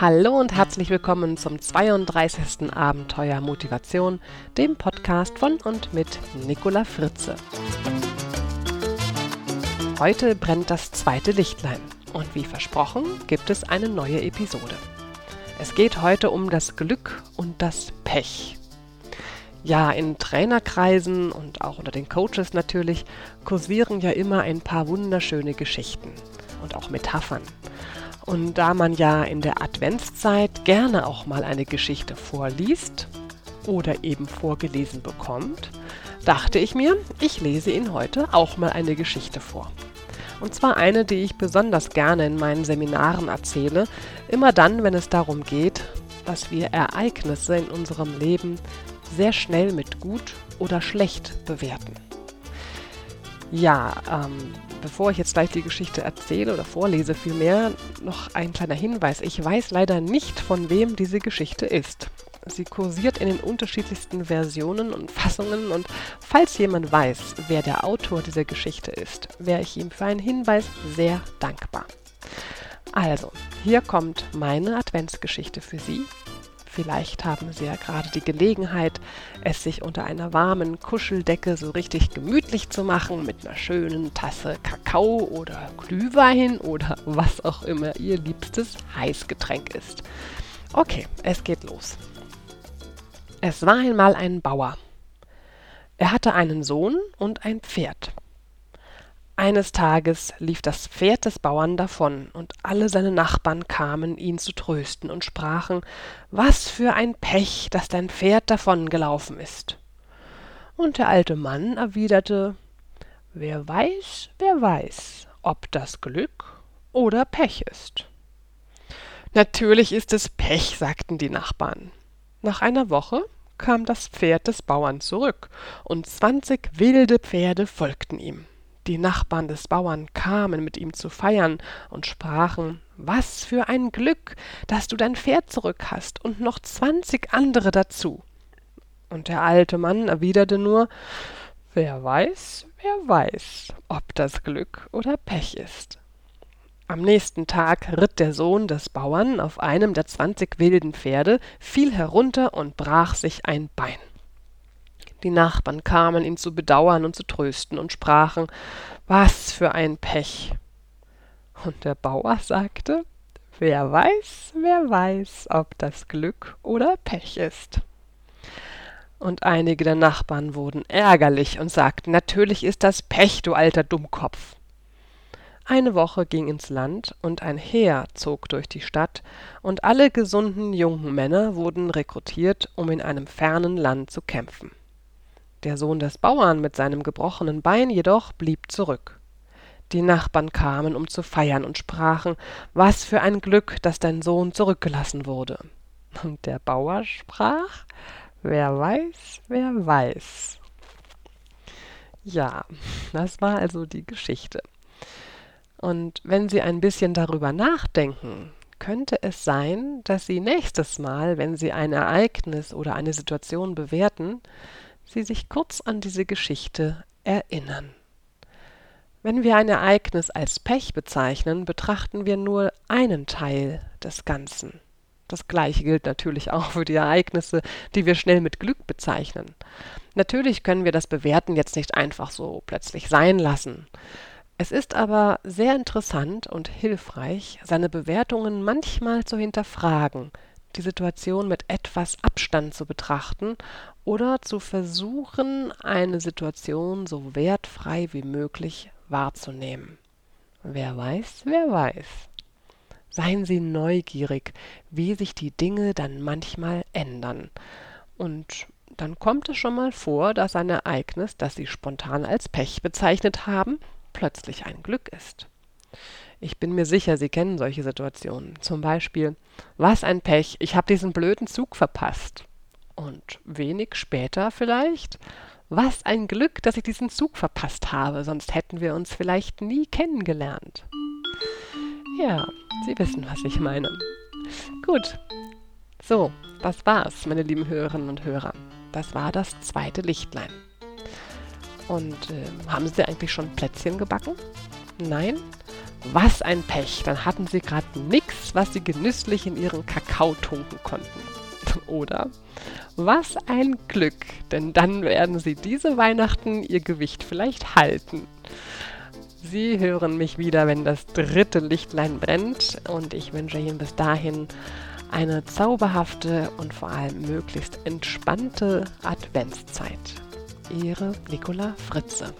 Hallo und herzlich willkommen zum 32. Abenteuer Motivation, dem Podcast von und mit Nicola Fritze. Heute brennt das zweite Lichtlein und wie versprochen gibt es eine neue Episode. Es geht heute um das Glück und das Pech. Ja, in Trainerkreisen und auch unter den Coaches natürlich kursieren ja immer ein paar wunderschöne Geschichten und auch Metaphern. Und da man ja in der Adventszeit gerne auch mal eine Geschichte vorliest oder eben vorgelesen bekommt, dachte ich mir, ich lese Ihnen heute auch mal eine Geschichte vor. Und zwar eine, die ich besonders gerne in meinen Seminaren erzähle, immer dann, wenn es darum geht, dass wir Ereignisse in unserem Leben sehr schnell mit gut oder schlecht bewerten. Ja, ähm, bevor ich jetzt gleich die Geschichte erzähle oder vorlese vielmehr, noch ein kleiner Hinweis. Ich weiß leider nicht, von wem diese Geschichte ist. Sie kursiert in den unterschiedlichsten Versionen und Fassungen und falls jemand weiß, wer der Autor dieser Geschichte ist, wäre ich ihm für einen Hinweis sehr dankbar. Also, hier kommt meine Adventsgeschichte für Sie Vielleicht haben Sie ja gerade die Gelegenheit, es sich unter einer warmen Kuscheldecke so richtig gemütlich zu machen mit einer schönen Tasse Kakao oder Glühwein oder was auch immer Ihr liebstes Heißgetränk ist. Okay, es geht los. Es war einmal ein Bauer. Er hatte einen Sohn und ein Pferd. Eines Tages lief das Pferd des Bauern davon, und alle seine Nachbarn kamen, ihn zu trösten und sprachen Was für ein Pech, dass dein Pferd davongelaufen ist. Und der alte Mann erwiderte Wer weiß, wer weiß, ob das Glück oder Pech ist. Natürlich ist es Pech, sagten die Nachbarn. Nach einer Woche kam das Pferd des Bauern zurück, und zwanzig wilde Pferde folgten ihm. Die Nachbarn des Bauern kamen mit ihm zu feiern und sprachen Was für ein Glück, dass du dein Pferd zurück hast und noch zwanzig andere dazu. Und der alte Mann erwiderte nur Wer weiß, wer weiß, ob das Glück oder Pech ist. Am nächsten Tag ritt der Sohn des Bauern auf einem der zwanzig wilden Pferde, fiel herunter und brach sich ein Bein. Die Nachbarn kamen, ihn zu bedauern und zu trösten und sprachen, was für ein Pech. Und der Bauer sagte, wer weiß, wer weiß, ob das Glück oder Pech ist. Und einige der Nachbarn wurden ärgerlich und sagten, natürlich ist das Pech, du alter Dummkopf. Eine Woche ging ins Land, und ein Heer zog durch die Stadt, und alle gesunden jungen Männer wurden rekrutiert, um in einem fernen Land zu kämpfen. Der Sohn des Bauern mit seinem gebrochenen Bein jedoch blieb zurück. Die Nachbarn kamen, um zu feiern, und sprachen Was für ein Glück, dass dein Sohn zurückgelassen wurde. Und der Bauer sprach Wer weiß, wer weiß. Ja, das war also die Geschichte. Und wenn Sie ein bisschen darüber nachdenken, könnte es sein, dass Sie nächstes Mal, wenn Sie ein Ereignis oder eine Situation bewerten, Sie sich kurz an diese Geschichte erinnern. Wenn wir ein Ereignis als Pech bezeichnen, betrachten wir nur einen Teil des Ganzen. Das gleiche gilt natürlich auch für die Ereignisse, die wir schnell mit Glück bezeichnen. Natürlich können wir das Bewerten jetzt nicht einfach so plötzlich sein lassen. Es ist aber sehr interessant und hilfreich, seine Bewertungen manchmal zu hinterfragen, die Situation mit etwas Abstand zu betrachten oder zu versuchen, eine Situation so wertfrei wie möglich wahrzunehmen. Wer weiß, wer weiß. Seien Sie neugierig, wie sich die Dinge dann manchmal ändern. Und dann kommt es schon mal vor, dass ein Ereignis, das Sie spontan als Pech bezeichnet haben, plötzlich ein Glück ist. Ich bin mir sicher, Sie kennen solche Situationen. Zum Beispiel, was ein Pech, ich habe diesen blöden Zug verpasst. Und wenig später vielleicht, was ein Glück, dass ich diesen Zug verpasst habe, sonst hätten wir uns vielleicht nie kennengelernt. Ja, Sie wissen, was ich meine. Gut. So, das war's, meine lieben Hörerinnen und Hörer. Das war das zweite Lichtlein. Und äh, haben Sie eigentlich schon Plätzchen gebacken? Nein? Was ein Pech. Dann hatten Sie gerade nichts was sie genüsslich in ihren Kakao tunken konnten. Oder was ein Glück, denn dann werden sie diese Weihnachten ihr Gewicht vielleicht halten. Sie hören mich wieder, wenn das dritte Lichtlein brennt und ich wünsche Ihnen bis dahin eine zauberhafte und vor allem möglichst entspannte Adventszeit. Ihre Nicola Fritze.